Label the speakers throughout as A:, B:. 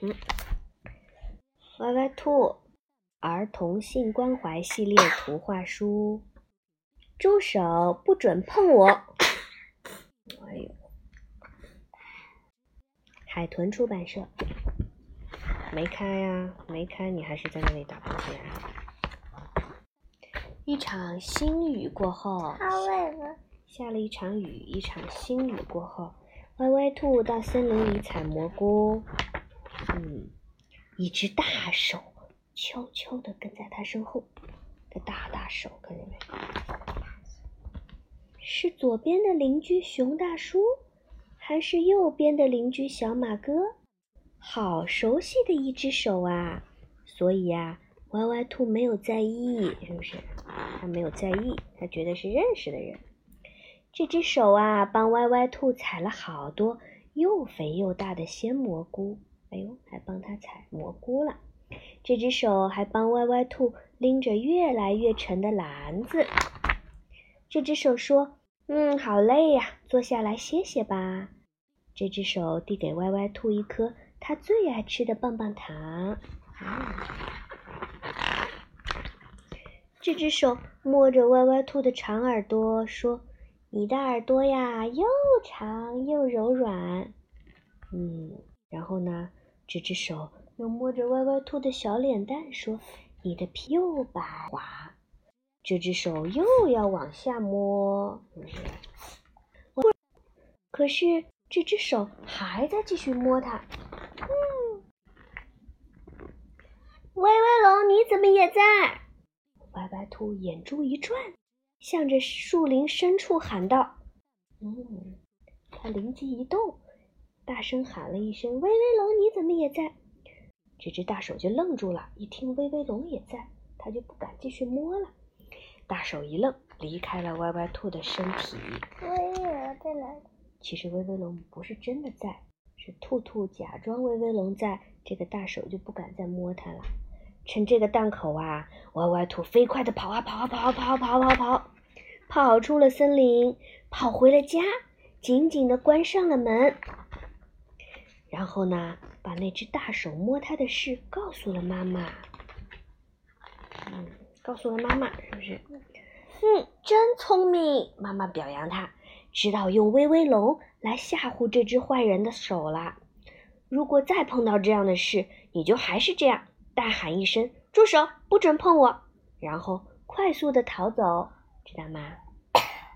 A: 嗯，歪歪兔儿童性关怀系列图画书，住手！不准碰我！哎呦，海豚出版社没开呀，没开，你还是在那里打喷嚏啊？一场新雨过后，下了一场雨，一场新雨过后，歪歪兔到森林里采蘑菇。嗯，一只大手悄悄地跟在他身后，个大大手，看见没？是左边的邻居熊大叔，还是右边的邻居小马哥？好熟悉的一只手啊！所以呀，歪歪兔没有在意，是不是？他没有在意，他觉得是认识的人。这只手啊，帮歪歪兔采了好多又肥又大的鲜蘑菇。哎呦，还帮他采蘑菇了！这只手还帮歪歪兔拎着越来越沉的篮子。这只手说：“嗯，好累呀，坐下来歇歇吧。”这只手递给歪歪兔一颗他最爱吃的棒棒糖。这只手摸着歪歪兔的长耳朵说：“你的耳朵呀，又长又柔软。”嗯，然后呢？这只手又摸着歪歪兔的小脸蛋，说：“你的皮又白滑。”这只手又要往下摸，可是这只手还在继续摸它。嗯，威威龙，你怎么也在？歪歪兔眼珠一转，向着树林深处喊道：“嗯。”他灵机一动。大声喊了一声：“威威龙，你怎么也在？”这只大手就愣住了。一听威威龙也在，它就不敢继续摸了。大手一愣，离开了歪歪兔的身体。
B: 威威龙在哪里？
A: 其实威威龙不是真的在，是兔兔假装威威龙在，这个大手就不敢再摸它了。趁这个档口啊，歪歪兔飞快地跑啊跑啊跑啊跑啊跑跑跑，跑出了森林，跑回了家，紧紧地关上了门。然后呢，把那只大手摸它的事告诉了妈妈。嗯，告诉了妈妈，是不是？嗯，真聪明，妈妈表扬他，知道用威威龙来吓唬这只坏人的手了。如果再碰到这样的事，你就还是这样，大喊一声“住手，不准碰我”，然后快速的逃走，知道吗？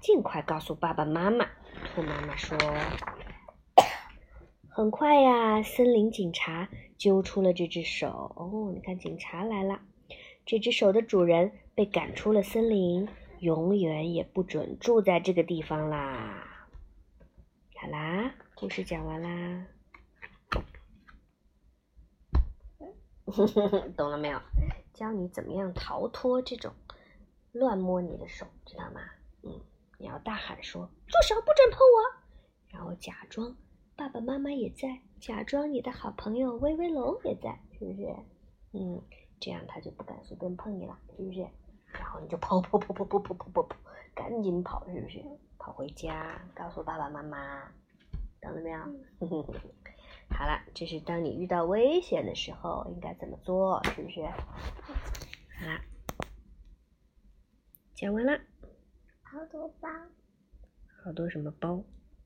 A: 尽快告诉爸爸妈妈。兔妈妈说。很快呀，森林警察揪出了这只手。哦，你看，警察来了。这只手的主人被赶出了森林，永远也不准住在这个地方啦。好啦，故事讲完啦。懂了没有？教你怎么样逃脱这种乱摸你的手，知道吗？嗯，你要大喊说：“住手，不准碰我！”然后假装。爸爸妈妈也在，假装你的好朋友威威龙也在，是不是？嗯，这样他就不敢随便碰你了，是不是？然后你就跑跑跑跑跑跑跑跑跑，赶紧跑，是不是？跑回家告诉爸爸妈妈，懂了没有？好了，这是当你遇到危险的时候应该怎么做，是不是？好了，讲完了。
B: 好多包。
A: 好多什么包？